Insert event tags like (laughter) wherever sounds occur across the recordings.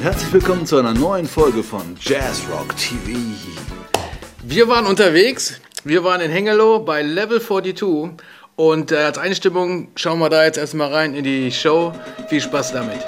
und herzlich willkommen zu einer neuen Folge von Jazz Rock TV. Wir waren unterwegs, wir waren in Hengelo bei Level 42 und äh, als Einstimmung schauen wir da jetzt erstmal rein in die Show. Viel Spaß damit.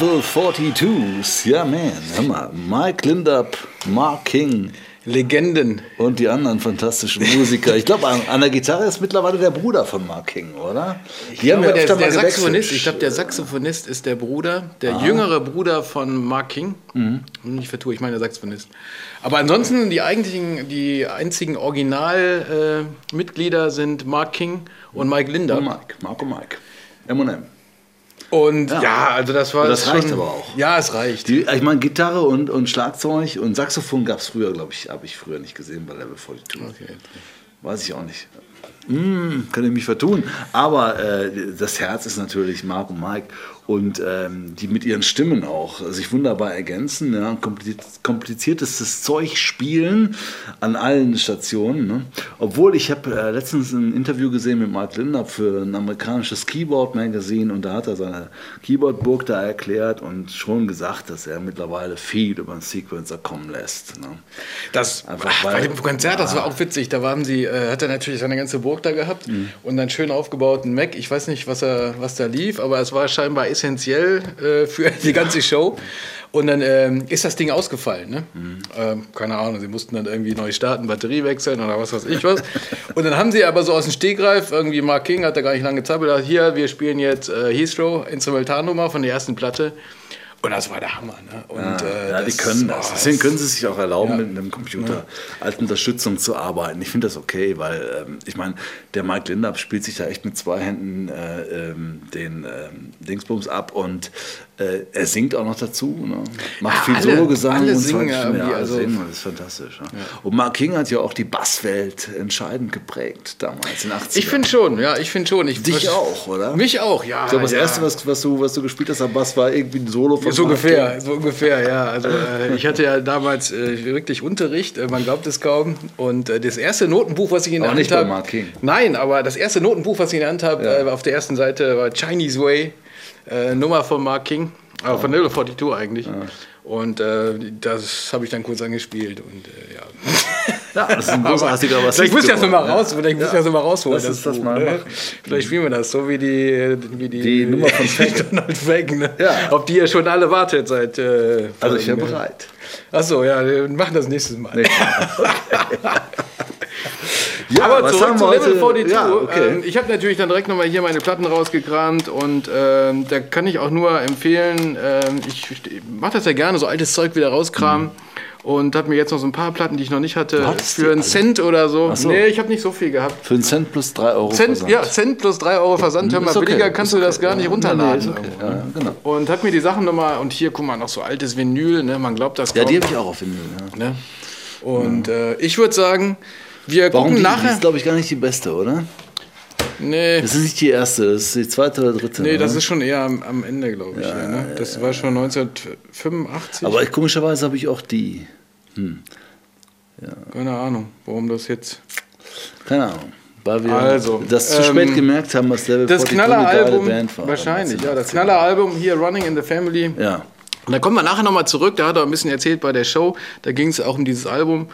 Level 42s. Ja, man. Hör mal. Mike Lindup, Mark King. Legenden. Und die anderen fantastischen Musiker. Ich glaube, an, an, der Gitarre ist mittlerweile der Bruder von Mark King, oder? Ich die glaube, der, der Saxophonist, ich glaube, der Saxophonist ist der Bruder, der ah. jüngere Bruder von Mark King. Mhm. Ich vertue, ich meine der Saxophonist. Aber ansonsten die eigentlichen, die einzigen Originalmitglieder äh, sind Mark King und Mike Linder. Und Mike, Mark und Mike. M&M. Und ja. ja, also das war. Das reicht aber auch. Ja, es reicht. Die, ich meine, Gitarre und, und Schlagzeug und Saxophon gab es früher, glaube ich, habe ich früher nicht gesehen bei Level 42. Okay. Weiß ich auch nicht. Hm, kann ich mich vertun. Aber äh, das Herz ist natürlich Mark und Mike und ähm, die mit ihren Stimmen auch sich wunderbar ergänzen. Ja, kompliziertestes Zeug spielen an allen Stationen. Ne? Obwohl ich habe äh, letztens ein Interview gesehen mit Mark Linder für ein amerikanisches Keyboard-Magazin und da hat er seine Keyboard-Burg da erklärt und schon gesagt, dass er mittlerweile viel über einen Sequencer kommen lässt. Ne? Das Einfach, weil, bei dem Konzert, das war auch witzig. Da waren sie, äh, hat er natürlich seine ganze Burg da gehabt mhm. und einen schön aufgebauten Mac. Ich weiß nicht, was, er, was da lief, aber es war scheinbar essentiell äh, für die ganze Show. Und dann ähm, ist das Ding ausgefallen. Ne? Mhm. Ähm, keine Ahnung, sie mussten dann irgendwie neu starten, Batterie wechseln oder was weiß ich was. und dann haben sie aber so aus dem Stegreif, irgendwie Mark King hat da gar nicht lange gezappelt, hier, wir spielen jetzt äh, Heathrow, Instrumentalnummer von der ersten Platte. Und das war der Hammer. Ne? Und, ja, äh, ja die können das. Deswegen können sie sich auch erlauben, ja. mit einem Computer als Unterstützung zu arbeiten. Ich finde das okay, weil ähm, ich meine, der Mike Lindup spielt sich da echt mit zwei Händen äh, ähm, den ähm, Dingsbums ab und äh, er singt auch noch dazu, ne? macht ja, viel Solo-Gesang alle und singen ja, ja, also singen, das ist fantastisch. Ne? Ja. Und Mark King hat ja auch die Basswelt entscheidend geprägt damals in den 80ern. Ich finde schon, ja, ich finde schon. Ich, Dich was, auch, oder? Mich auch, ja. Ich glaube, das erste, was, was, du, was du gespielt hast am Bass, war irgendwie ein Solo von So Mark ungefähr, King. so ungefähr, ja. Also äh, ich hatte ja damals äh, wirklich Unterricht, äh, man glaubt es kaum. Und äh, das erste Notenbuch, was ich in der Hand habe. Nein, aber das erste Notenbuch, was ich in der Hand habe, äh, auf der ersten Seite war Chinese Way. Äh, Nummer von Mark King. Aber oh. Vanilla 42 eigentlich. Ja. Und äh, das habe ich dann kurz angespielt und äh, ja. (laughs) Ja, das ist ein (laughs) großartiger was. Vielleicht muss ich das nochmal raus, vielleicht muss ich das nochmal rausholen. Lass das, das mal ne? Vielleicht spielen wir das, so wie die, wie die, die Nummer von (laughs) Donald Fake, ne? ja. Auf die ihr schon alle wartet seit. Äh, also ich bin bereit. Achso, ja, wir machen das nächstes Mal. Nee. Okay. Ja, aber zurück zu Level 42. Ja, okay. ähm, ich habe natürlich dann direkt nochmal hier meine Platten rausgekramt und ähm, da kann ich auch nur empfehlen, ähm, ich mache das ja gerne, so altes Zeug wieder rauskramen. Mhm. Und habe mir jetzt noch so ein paar Platten, die ich noch nicht hatte, Was? für einen Cent oder so. so. Nee, ich habe nicht so viel gehabt. Für einen Cent plus 3 Euro Cent, Versand. Ja, Cent plus 3 Euro Versand. Hör mal, okay. billiger kannst du das gar nicht runterladen. Nee, okay. ja, genau. Und habe mir die Sachen nochmal, und hier, guck mal, noch so altes Vinyl, ne? man glaubt das kaum. Ja, die habe ich auch auf Vinyl. Ja. Ne? Und äh, ich würde sagen, wir Warum gucken die, nachher. Die ist, glaube ich, gar nicht die beste, oder? Nee. Das ist nicht die erste, das ist die zweite oder dritte. Nee, oder? das ist schon eher am, am Ende, glaube ich. Ja, ja, ne? Das ja, war schon 1985. Aber komischerweise habe ich auch die. Hm. Keine Ahnung, warum das jetzt. Keine Ahnung. Weil wir also, das zu ähm, spät gemerkt haben, was Level das Knaller-Album, wahrscheinlich, ja, das Knaller-Album hier, Running in the Family. Ja. Und da kommen wir nachher nochmal zurück, da hat er ein bisschen erzählt bei der Show, da ging es auch um dieses Album.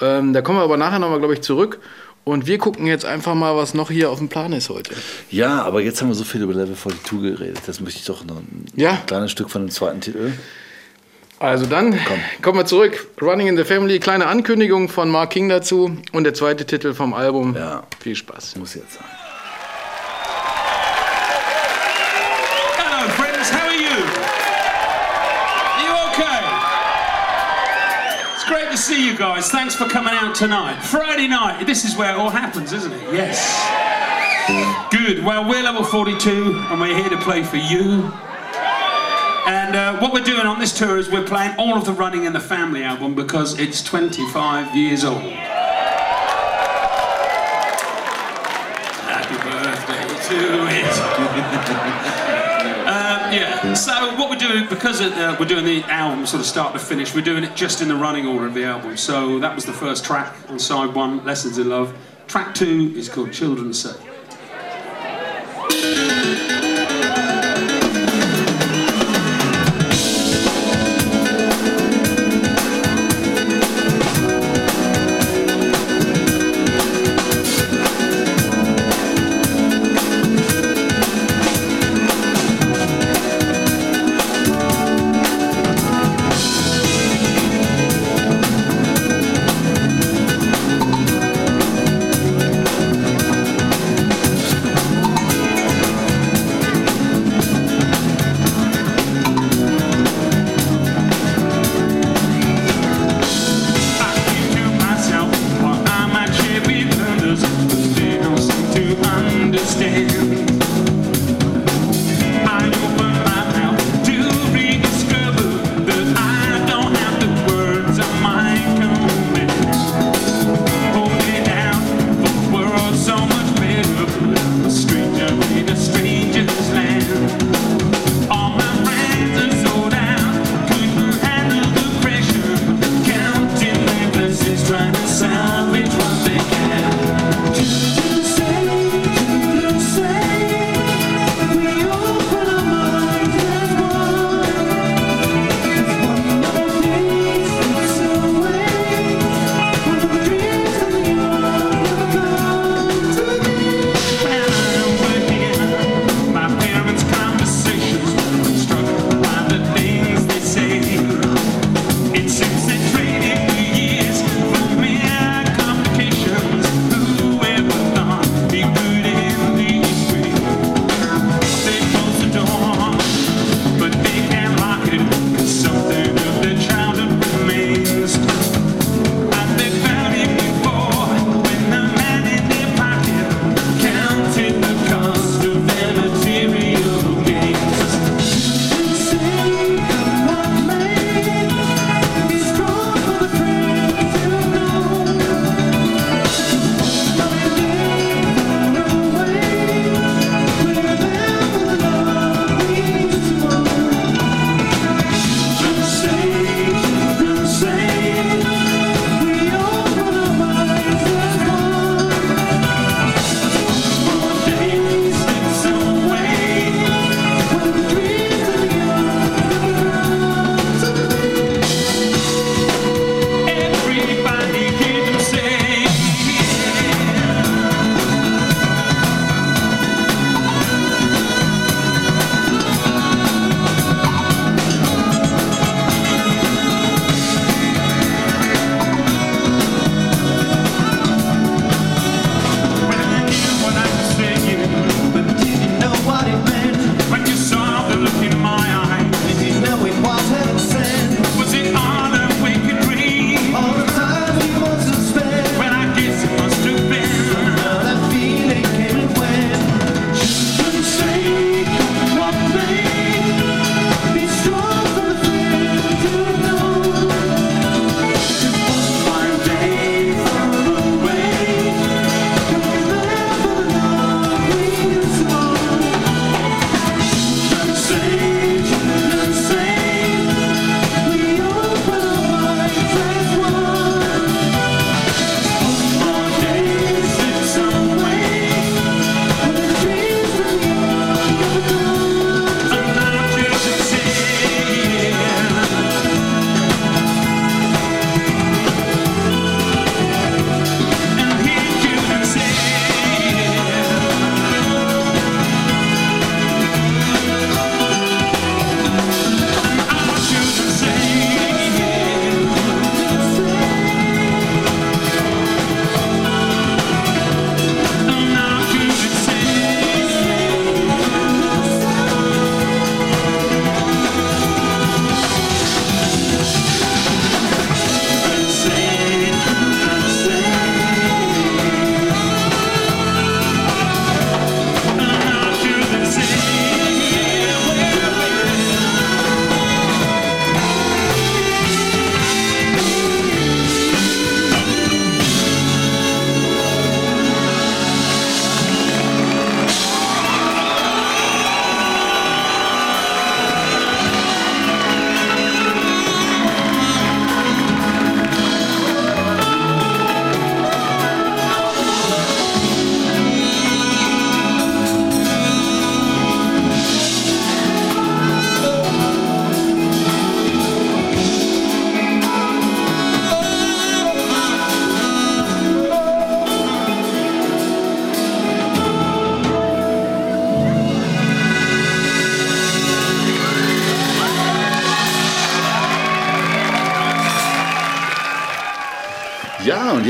Ähm, da kommen wir aber nachher nochmal, glaube ich, zurück. Und wir gucken jetzt einfach mal, was noch hier auf dem Plan ist heute. Ja, aber jetzt haben wir so viel über Level 42 geredet. Das möchte ich doch noch ein ja. kleines Stück von dem zweiten Titel. Also dann Komm. kommen wir zurück. Running in the Family, kleine Ankündigung von Mark King dazu und der zweite Titel vom Album. Ja. Viel Spaß. Muss jetzt sein. See you guys. Thanks for coming out tonight. Friday night, this is where it all happens, isn't it? Yes. Good. Well, we're level 42 and we're here to play for you. And uh, what we're doing on this tour is we're playing all of the Running in the Family album because it's 25 years old. Happy birthday to it. (laughs) Yeah. So what we're doing, because uh, we're doing the album sort of start to finish, we're doing it just in the running order of the album. So that was the first track on side one, Lessons in Love. Track two is called Children's.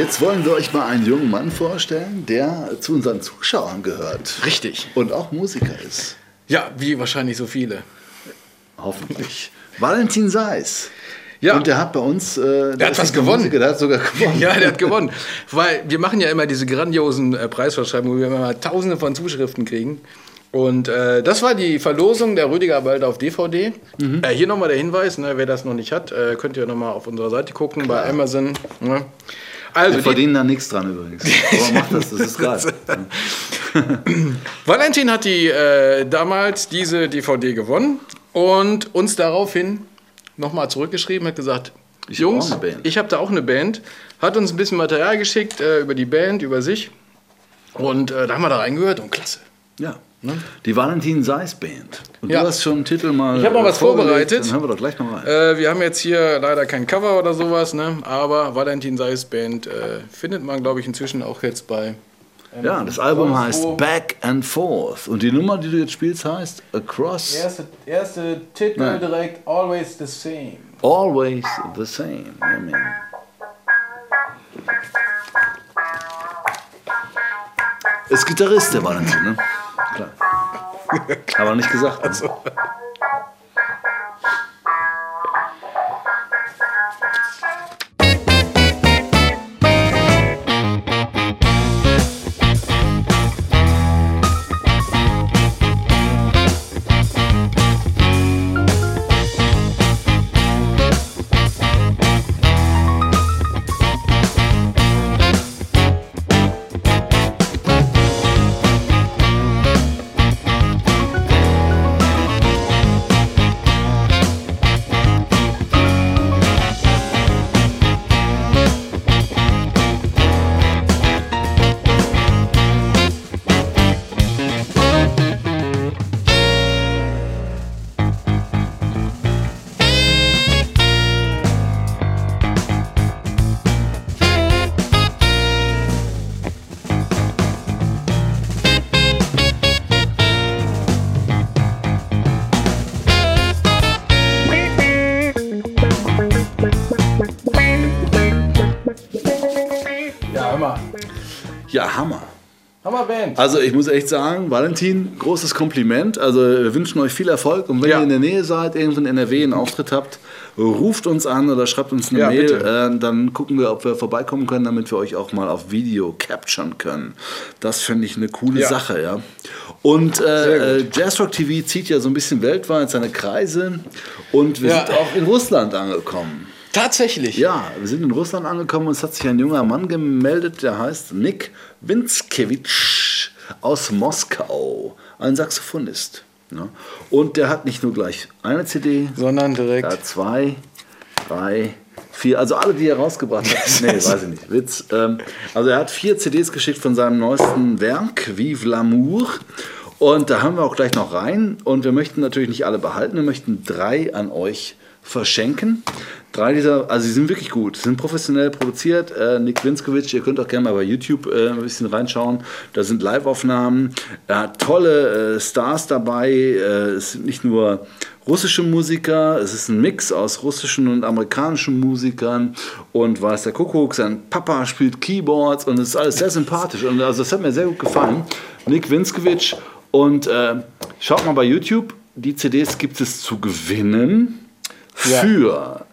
Jetzt wollen wir euch mal einen jungen Mann vorstellen, der zu unseren Zuschauern gehört. Richtig. Und auch Musiker ist. Ja, wie wahrscheinlich so viele. Hoffentlich. Valentin Seis. Ja. Und der hat bei uns. Äh, der hat was gewonnen. Musiker, der hat sogar gewonnen. Ja, der hat gewonnen. Weil wir machen ja immer diese grandiosen äh, Preisverschreibungen, wo wir immer tausende von Zuschriften kriegen. Und äh, das war die Verlosung der Rüdiger Balder auf DVD. Mhm. Äh, hier nochmal der Hinweis, ne, wer das noch nicht hat, äh, könnt ihr nochmal auf unserer Seite gucken, Klar. bei Amazon. Ne? Also, wir verdienen da nichts dran übrigens. (laughs) Aber macht das, das ist geil. (laughs) Valentin hat die, äh, damals diese DVD gewonnen und uns daraufhin nochmal zurückgeschrieben, hat gesagt, ich Jungs, hab ich habe da auch eine Band, hat uns ein bisschen Material geschickt äh, über die Band, über sich und äh, da haben wir da reingehört und klasse. Ja. Ne? Die Valentin Seis Band. Und ja. du hast schon einen Titel mal. Ich habe mal was vorbereitet. Dann hören wir doch gleich noch rein. Äh, wir haben jetzt hier leider kein Cover oder sowas, ne? aber Valentin Seis Band äh, findet man, glaube ich, inzwischen auch jetzt bei ja, das Album heißt Back and Forth. Und die Nummer, die du jetzt spielst, heißt Across. Erste, erste Titel Nein. direkt Always the Same. Always the Same. Amen. Ist Gitarrist, der Valentin, ne? Aber nicht gesagt. Ne? Also. Also ich muss echt sagen, Valentin, großes Kompliment. Also wir wünschen euch viel Erfolg und wenn ja. ihr in der Nähe seid, irgendwo in NRW einen Auftritt habt, ruft uns an oder schreibt uns eine ja, Mail. Äh, dann gucken wir, ob wir vorbeikommen können, damit wir euch auch mal auf Video capturen können. Das finde ich eine coole ja. Sache, ja. Und äh, äh Jazzrock TV zieht ja so ein bisschen weltweit seine Kreise und wir sind auch in Russland angekommen. Tatsächlich? Ja, wir sind in Russland angekommen und es hat sich ein junger Mann gemeldet, der heißt Nick Winskevich aus Moskau, ein Saxophonist. Ja. Und der hat nicht nur gleich eine CD, sondern direkt zwei, drei, vier, also alle, die er rausgebracht hat. (laughs) nee, weiß ich nicht. Witz. Ähm, also er hat vier CDs geschickt von seinem neuesten Werk, Vive l'amour. Und da haben wir auch gleich noch rein. Und wir möchten natürlich nicht alle behalten, wir möchten drei an euch verschenken. Drei dieser, also sie sind wirklich gut, sind professionell produziert. Äh, Nick Winskowitsch, ihr könnt auch gerne mal bei YouTube äh, ein bisschen reinschauen. Da sind Live-Aufnahmen, er hat tolle äh, Stars dabei. Äh, es sind nicht nur russische Musiker, es ist ein Mix aus russischen und amerikanischen Musikern und weiß der Kuckuck, sein Papa spielt Keyboards und es ist alles sehr sympathisch und also das hat mir sehr gut gefallen. Nick Winskowitsch und äh, schaut mal bei YouTube, die CDs gibt es zu gewinnen für.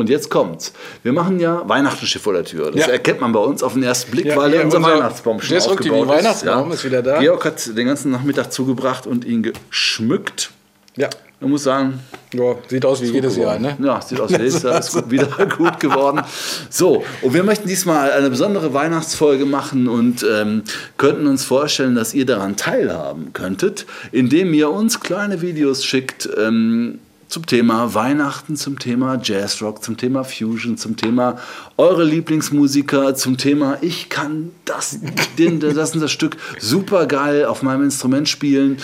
Und jetzt kommt's. Wir machen ja Weihnachten steht vor der Tür. Das ja. erkennt man bei uns auf den ersten Blick, ja, weil ja, unser, unser Weihnachtsbaum schon aufgebaut ist. Weihnachtsbaum ist wieder da. Georg hat den ganzen Nachmittag zugebracht und ihn geschmückt. Ja. Man muss sagen, ja, sieht aus wie jedes geworden. Jahr, ne? Ja, sieht aus wie jedes Jahr, ist (laughs) wieder gut geworden. So, und wir möchten diesmal eine besondere Weihnachtsfolge machen und ähm, könnten uns vorstellen, dass ihr daran teilhaben könntet, indem ihr uns kleine Videos schickt, ähm, zum Thema Weihnachten, zum Thema Jazzrock, zum Thema Fusion, zum Thema eure Lieblingsmusiker, zum Thema ich kann das, den, (laughs) das und das Stück super geil auf meinem Instrument spielen.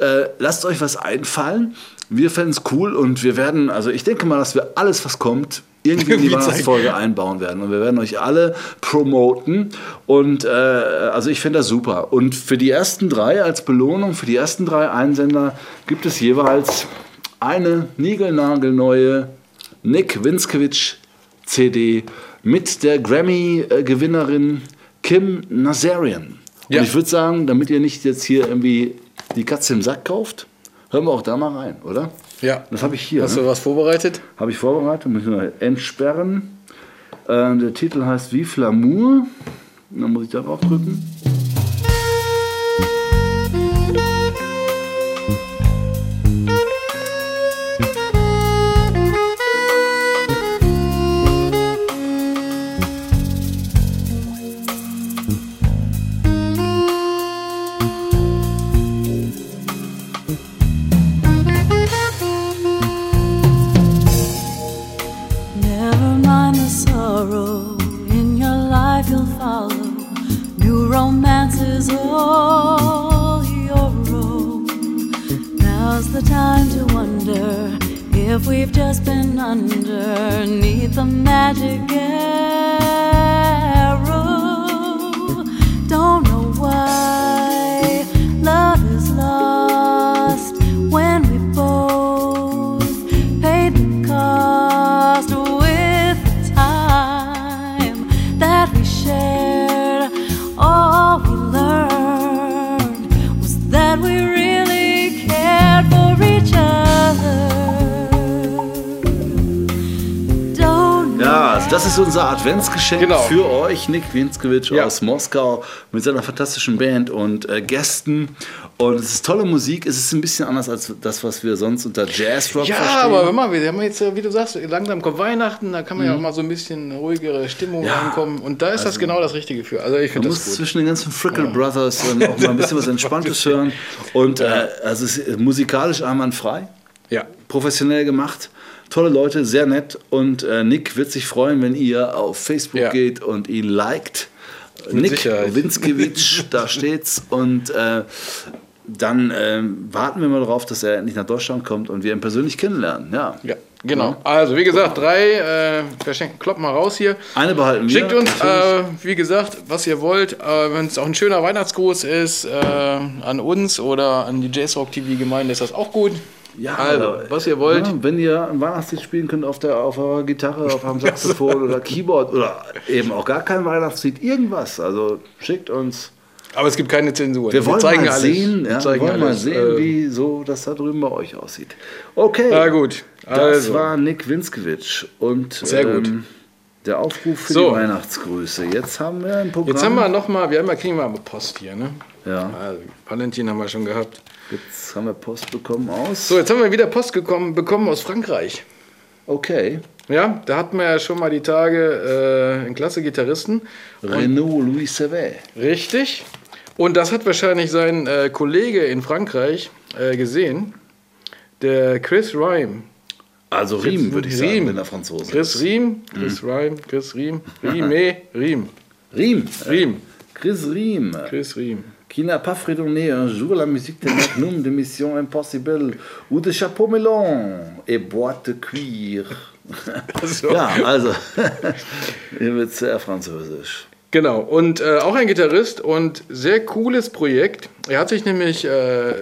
Äh, lasst euch was einfallen. Wir fänden es cool und wir werden, also ich denke mal, dass wir alles, was kommt, irgendwie in die Weihnachtsfolge einbauen werden. Und wir werden euch alle promoten. Und äh, also ich finde das super. Und für die ersten drei als Belohnung, für die ersten drei Einsender gibt es jeweils eine niegelnagelneue Nick Winskewitsch CD mit der Grammy-Gewinnerin Kim Nazarian. Und Ja. ich würde sagen, damit ihr nicht jetzt hier irgendwie die Katze im Sack kauft, hören wir auch da mal rein, oder? Ja. Das habe ich hier. Hast Ne? du was vorbereitet? Habe ich vorbereitet, muss ich mal entsperren. Äh, der Titel heißt Vive l'amour. Dann muss ich darauf drücken. Been underneath the magic arrow. Ist unser Adventsgeschenk Genau. für euch, Nick Winskewitsch Ja. aus Moskau mit seiner fantastischen Band und äh, Gästen. Und es ist tolle Musik. Es ist ein bisschen anders als das, was wir sonst unter Jazzrock Ja, verstehen. aber hör mal, wir haben jetzt, äh, wie du sagst, langsam kommt Weihnachten, da kann man ja auch mal so ein bisschen ruhigere Stimmung Mhm. Ja, reinkommen. Und da ist das genau das Richtige für. Also ich Man finde muss das gut. zwischen den ganzen Frickle Brothers dann auch mal ein bisschen was (laughs) Entspanntes hören. Und äh, also es ist musikalisch einwandfrei, Ja. professionell gemacht. Tolle Leute, sehr nett. Und äh, Nick wird sich freuen, wenn ihr auf Facebook Ja. geht und ihn liked. Nick Sicherheit. Winskiewicz, (laughs) da steht's. Und äh, dann ähm, warten wir mal darauf, dass er endlich nach Deutschland kommt und wir ihn persönlich kennenlernen. Ja. Ja, genau. Also, wie gesagt, drei äh, Verschenken, klopp mal raus hier. Eine behalten wir. Schickt uns, äh, wie gesagt, was ihr wollt. Äh, Wenn es auch ein schöner Weihnachtsgruß ist, äh, an uns oder an die Jazzrock TV-Gemeinde, ist das auch gut. Ja, also, was ihr wollt. Ja, wenn ihr ein Weihnachtslied spielen könnt auf der auf eurer Gitarre, auf einem Saxophon (laughs) oder Keyboard oder eben auch gar kein Weihnachtslied, irgendwas. Also schickt uns. Aber es gibt keine Zensur. Wir wollen mal alles. sehen, Wir ja, wir zeigen wollen mal alles. sehen, Äh, wie so das da drüben bei euch aussieht. Okay. Na gut. Das Also. war Nick Winskiewicz und Sehr gut. ähm, der Aufruf für So. die Weihnachtsgrüße. Jetzt haben wir ein Programm. Jetzt haben wir noch mal, wir haben ja, kriegen wir mal Post hier, ne? ja, Also, Valentin haben wir schon gehabt. Jetzt haben wir Post bekommen aus. So, jetzt haben wir wieder Post gekommen, bekommen aus Frankreich. Okay. Ja, da hatten wir ja schon mal die Tage äh, einen klasse Gitarristen. Renaud Louis Servet. Richtig. Und das hat wahrscheinlich sein äh, Kollege in Frankreich äh, gesehen. Der Chris Rhyme. Also Riem, würde ich sagen, Riem. wenn er Franzose Chris ist. Riem, Chris Rhyme, Chris Riem, Rime, Riem, Riem. Riem, Chris Riem. Chris Riem. Qui n'a pas fredonné un jour la musique de Magnum, de Mission Impossible ou de Chapeau Melon et Boîte de Cuir. (laughs) So. Ja, also, (laughs) hier wird sehr französisch. Genau, und äh, auch ein Gitarrist und sehr cooles Projekt. Er hat sich nämlich äh,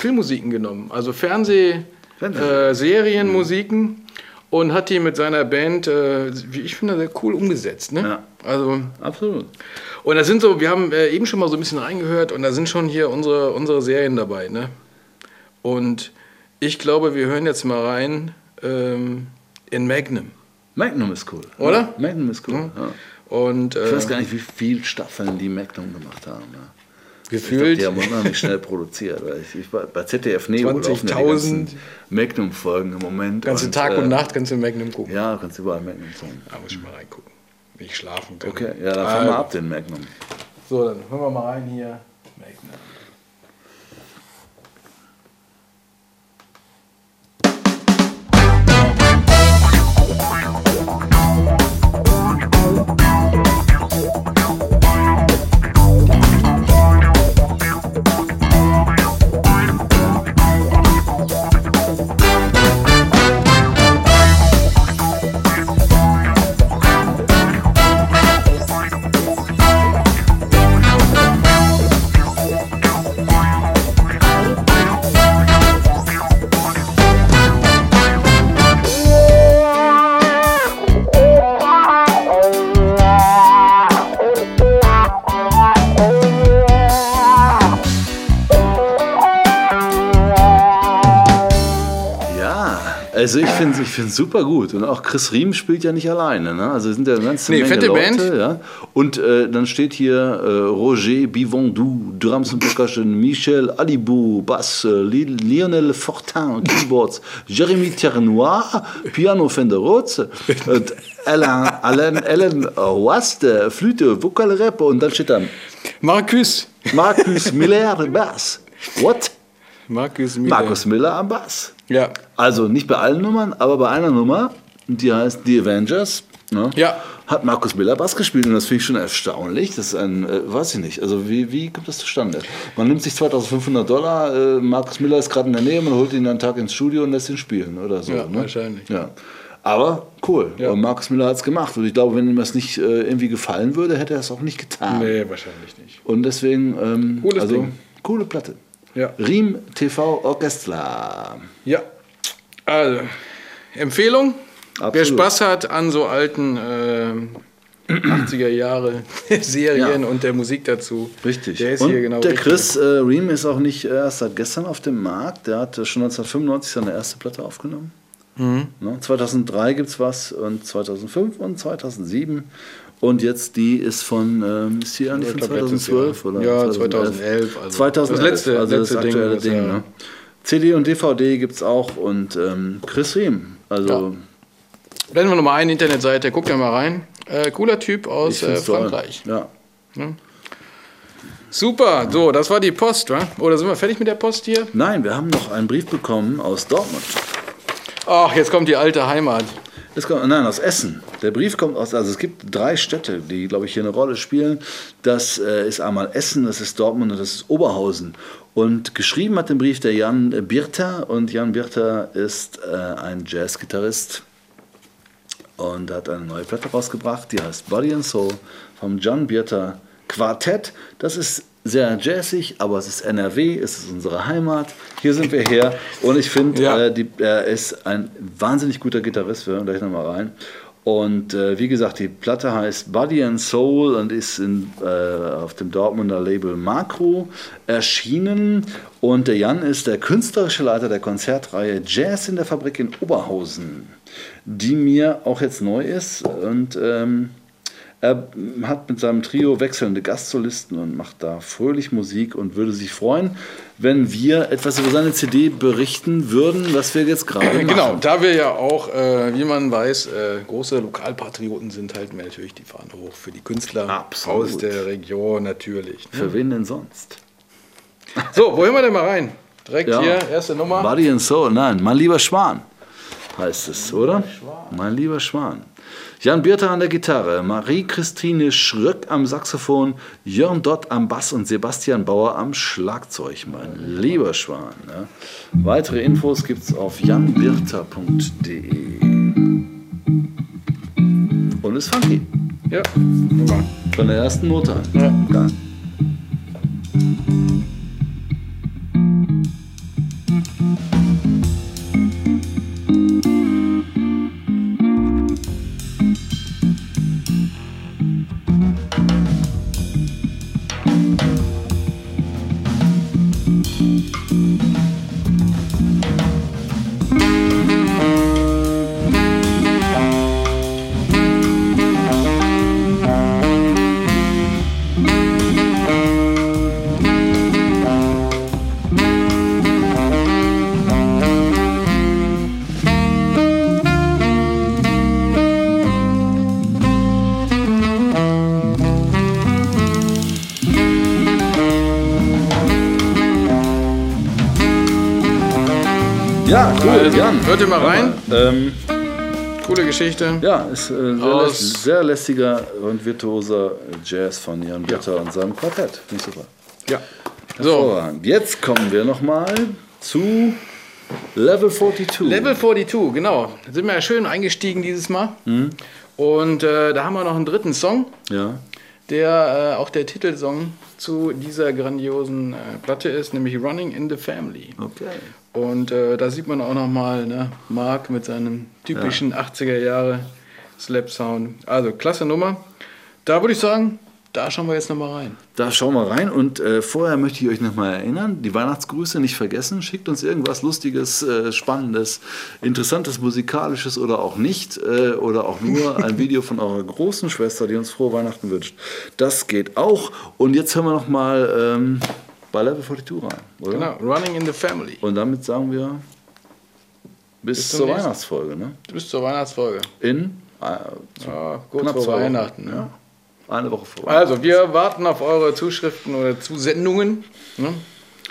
Filmmusiken genommen, also Fernseh, Fernseh- äh, Serienmusiken und hat die mit seiner Band, äh, wie ich finde, sehr cool umgesetzt. Ne? Ja. Also, Absolut. Und da sind so, wir haben äh, eben schon mal so ein bisschen reingehört und da sind schon hier unsere, unsere Serien dabei. Ne? Und ich glaube, wir hören jetzt mal rein ähm, in Magnum. Magnum ist cool. Oder? Ja, Magnum ist cool. Ja. Und Ich weiß äh, gar nicht, wie viele Staffeln die Magnum gemacht haben. Ja. Ich glaube, gefühlt. die haben unheimlich schnell produziert. Ich, ich, bei ZDF Neo laufen ja die 20.000. ganzen Magnum-Folgen im Moment. Ganze und, Tag äh, und Nacht kannst du Magnum gucken. Ja, kannst überall Magnum sagen. Da muss ich mal reingucken, ich schlafen kann. Okay, ja, dann fahren wir ab den Magnum. So, dann hören wir mal rein hier. Magnum. Also ich finde es ich super gut. Und auch Chris Riem spielt ja nicht alleine. Ne? Also sind ja eine ganze Nee, Menge fette Leute. Band. Ja? Und äh, dann steht hier äh, Roger Bivondou, Drums und Percussion, (laughs) Michel Alibou, Bass, äh, Li- Lionel Fortin, Keyboards, Jérémy Ternoir, Piano Fender Rhodes, und Alain, Alain, Alain Wast, äh, Flüte, Vokal Rap und dann steht da Markus. Marcus Miller Bass. What? Markus Miller. Markus Miller am Bass. Ja. Also nicht bei allen Nummern, aber bei einer Nummer, die heißt The Avengers, ne, Ja. hat Markus Miller Bass gespielt und das finde ich schon erstaunlich. Das ist ein, äh, weiß ich nicht, also wie, wie kommt das zustande? Man nimmt sich 2500 Dollar, äh, Markus Miller ist gerade in der Nähe, man holt ihn einen Tag ins Studio und lässt ihn spielen oder so. Ja, ne? wahrscheinlich. Ja. Aber cool, Ja. und Markus Miller hat es gemacht und ich glaube, wenn ihm das nicht äh, irgendwie gefallen würde, hätte er es auch nicht getan. Nee, wahrscheinlich nicht. Und deswegen, ähm, Cooles also, Ding. coole Platte. Ja. Riem TV Orchestra. Ja. Also, Empfehlung. Wer Absolut. Spaß hat an so alten ähm, 80er Jahre (laughs) Serien Ja. und der Musik dazu. Richtig. Der ist und hier genau der richtig. Chris äh, Ream ist auch nicht erst seit gestern auf dem Markt. Der hat äh, schon 1995 seine erste Platte aufgenommen. Mhm. Ne? 2003 gibt es was und 2005 und 2007. Und jetzt die ist von, ähm, ist die eigentlich Ich von glaub, letztes 2012 Jahr. oder Ja, 2011, also 2011, das letzte- also letzte das Ding, aktuelle was Ding. er- ne? CD und DVD gibt es auch und ähm, Chris Ream. Also Blenden wir nochmal eine Internetseite, guckt ja mal rein. Äh, cooler Typ aus äh. Frankreich. Ja. Super, so, das war die Post, wa? Oder sind wir fertig mit der Post hier? Nein, wir haben noch einen Brief bekommen aus Dortmund. Ach, jetzt kommt die alte Heimat. Es kommt, nein, aus Essen. Der Brief kommt aus, also es gibt drei Städte, die, glaube ich, hier eine Rolle spielen. Das äh, ist einmal Essen, das ist Dortmund und das ist Oberhausen. Und geschrieben hat den Brief der Jan Birter und Jan Birter ist äh, ein Jazzgitarrist und hat eine neue Platte rausgebracht, die heißt Body and Soul vom John Birter Quartett. Das ist sehr jazzig, aber es ist NRW, es ist unsere Heimat. Hier sind wir her und ich finde, Ja. äh, er ist ein wahnsinnig guter Gitarrist. Wir hören gleich nochmal rein. Und äh, wie gesagt, die Platte heißt Body and Soul und ist in, äh, auf dem Dortmunder Label Makro erschienen. Und der Jan ist der künstlerische Leiter der Konzertreihe Jazz in der Fabrik in Oberhausen, die mir auch jetzt neu ist. Und ähm, er hat mit seinem Trio wechselnde Gastsolisten und macht da fröhlich Musik und würde sich freuen, wenn wir etwas über seine CD berichten würden, was wir jetzt gerade (clears throat) machen. Genau, da wir ja auch, äh, wie man weiß, äh, große Lokalpatrioten sind, halten wir natürlich die Fahne hoch für die Künstler Absolut. aus der Region natürlich. ne? Für wen denn sonst? So, wo hören wir denn mal rein? Direkt Ja. hier, erste Nummer. Body and Soul, nein, mein lieber Schwan heißt es, oder? Mein lieber Schwan. Jan Birter an der Gitarre, Marie-Christine Schröck am Saxophon, Jörn Dott am Bass und Sebastian Bauer am Schlagzeug, mein lieber Schwan. Ja. Weitere Infos gibt es auf janbirter.de. Und ist funky. Ja. Von der ersten Note an. Ja. Ja. Ja, cool, Also, Jan. hört ihr mal rein. Ähm, Coole Geschichte. ja, ist äh, sehr, lässt, sehr lästiger und virtuoser Jazz von Jan Bitter und seinem Quartett. Finde ich super. Ja. So. Jetzt kommen wir nochmal zu Level 42. Level 42, genau. Da sind wir ja schön eingestiegen dieses Mal. Und äh, da haben wir noch einen dritten Song, Ja. der äh, auch der Titelsong zu dieser grandiosen äh, Platte ist, nämlich Running in the Family. Okay. Und äh, da sieht man auch nochmal ne, Mark mit seinem typischen 80er Jahre Slap Sound. Also klasse Nummer. Da würde ich sagen, da schauen wir jetzt nochmal rein. Da schauen wir rein und äh, vorher möchte ich euch nochmal erinnern, die Weihnachtsgrüße nicht vergessen, schickt uns irgendwas Lustiges, äh, Spannendes, Interessantes, Musikalisches oder auch nicht äh, oder auch nur (laughs) ein Video von eurer großen Schwester, die uns frohe Weihnachten wünscht. Das geht auch und jetzt hören wir nochmal ähm, bei Level 42 rein, oder? Genau, Running in the Family. Und damit sagen wir bis, bis zur Weihnachtsfolge, ne? Bis zur Weihnachtsfolge. In äh, ja, kurz vor Weihnachten, ja. Eine Woche vor. Also, wir warten auf eure Zuschriften oder Zusendungen. Ne?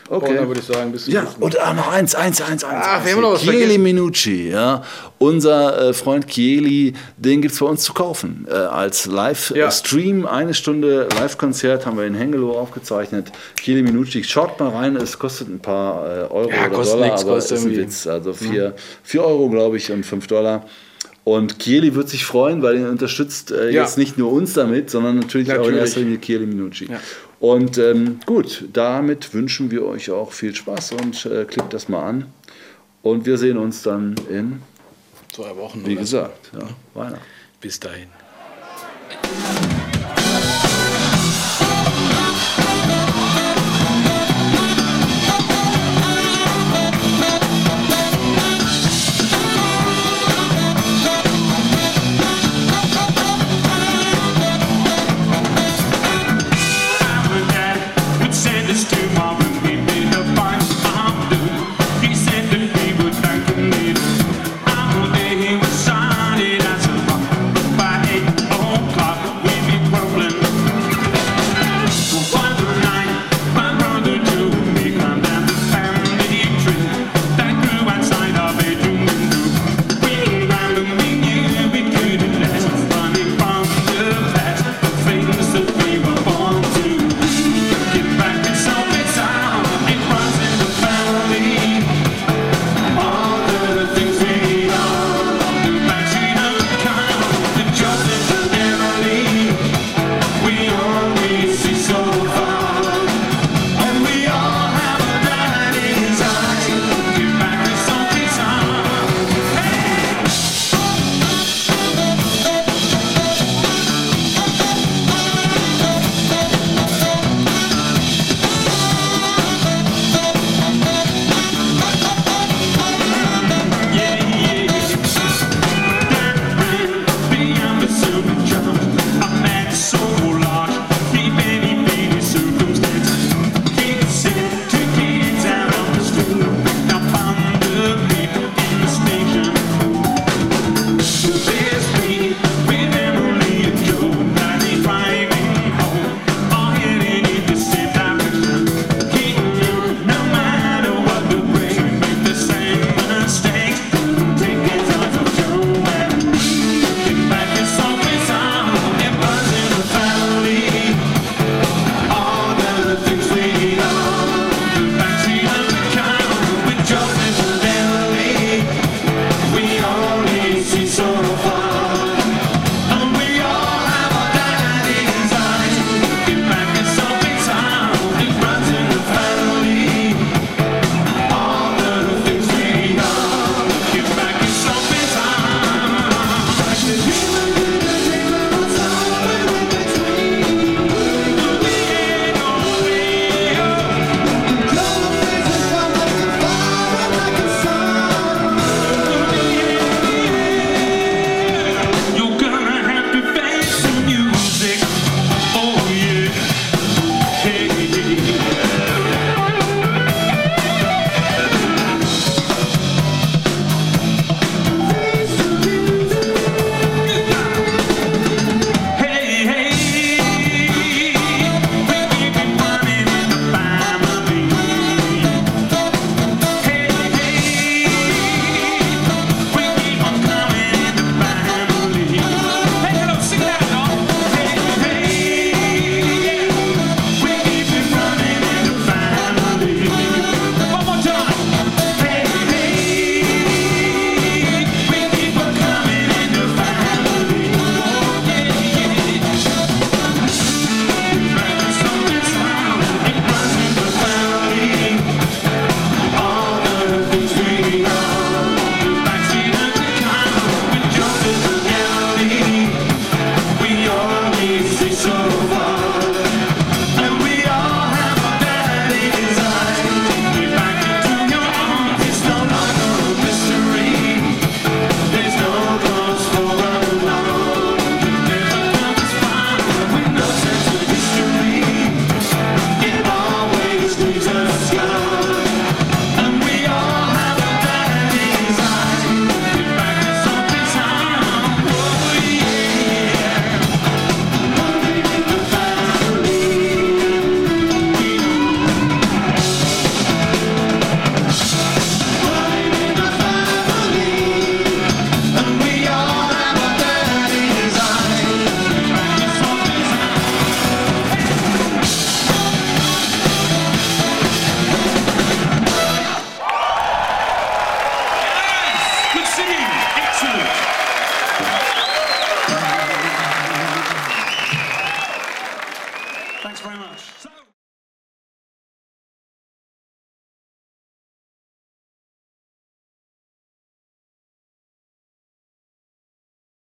Okay. Dann würde ich sagen, bis zum Ja, und ah, noch eins, eins, eins, eins. Ach, wir haben noch was Chieli Minucci, ja. Unser äh, Freund Chieli, den gibt es bei uns zu kaufen. Äh, als Live-Stream, ja. eine Stunde Live-Konzert haben wir in Hengelo aufgezeichnet. Chieli Minucci, schaut mal rein, es kostet ein paar äh, Euro ja, oder Dollar, nix, aber es ist ein Witz. Also 4 mhm. Euro, glaube ich, und 5 Dollar. Und Kieli wird sich freuen, weil er unterstützt äh, ja. jetzt nicht nur uns damit, sondern natürlich, natürlich. auch in erster Linie Kieli Minucci. Ja. Und ähm, gut, damit wünschen wir euch auch viel Spaß und äh, klickt das mal an. Und wir sehen uns dann in zwei Wochen. Wie gesagt, ja, Weihnachten. Bis dahin.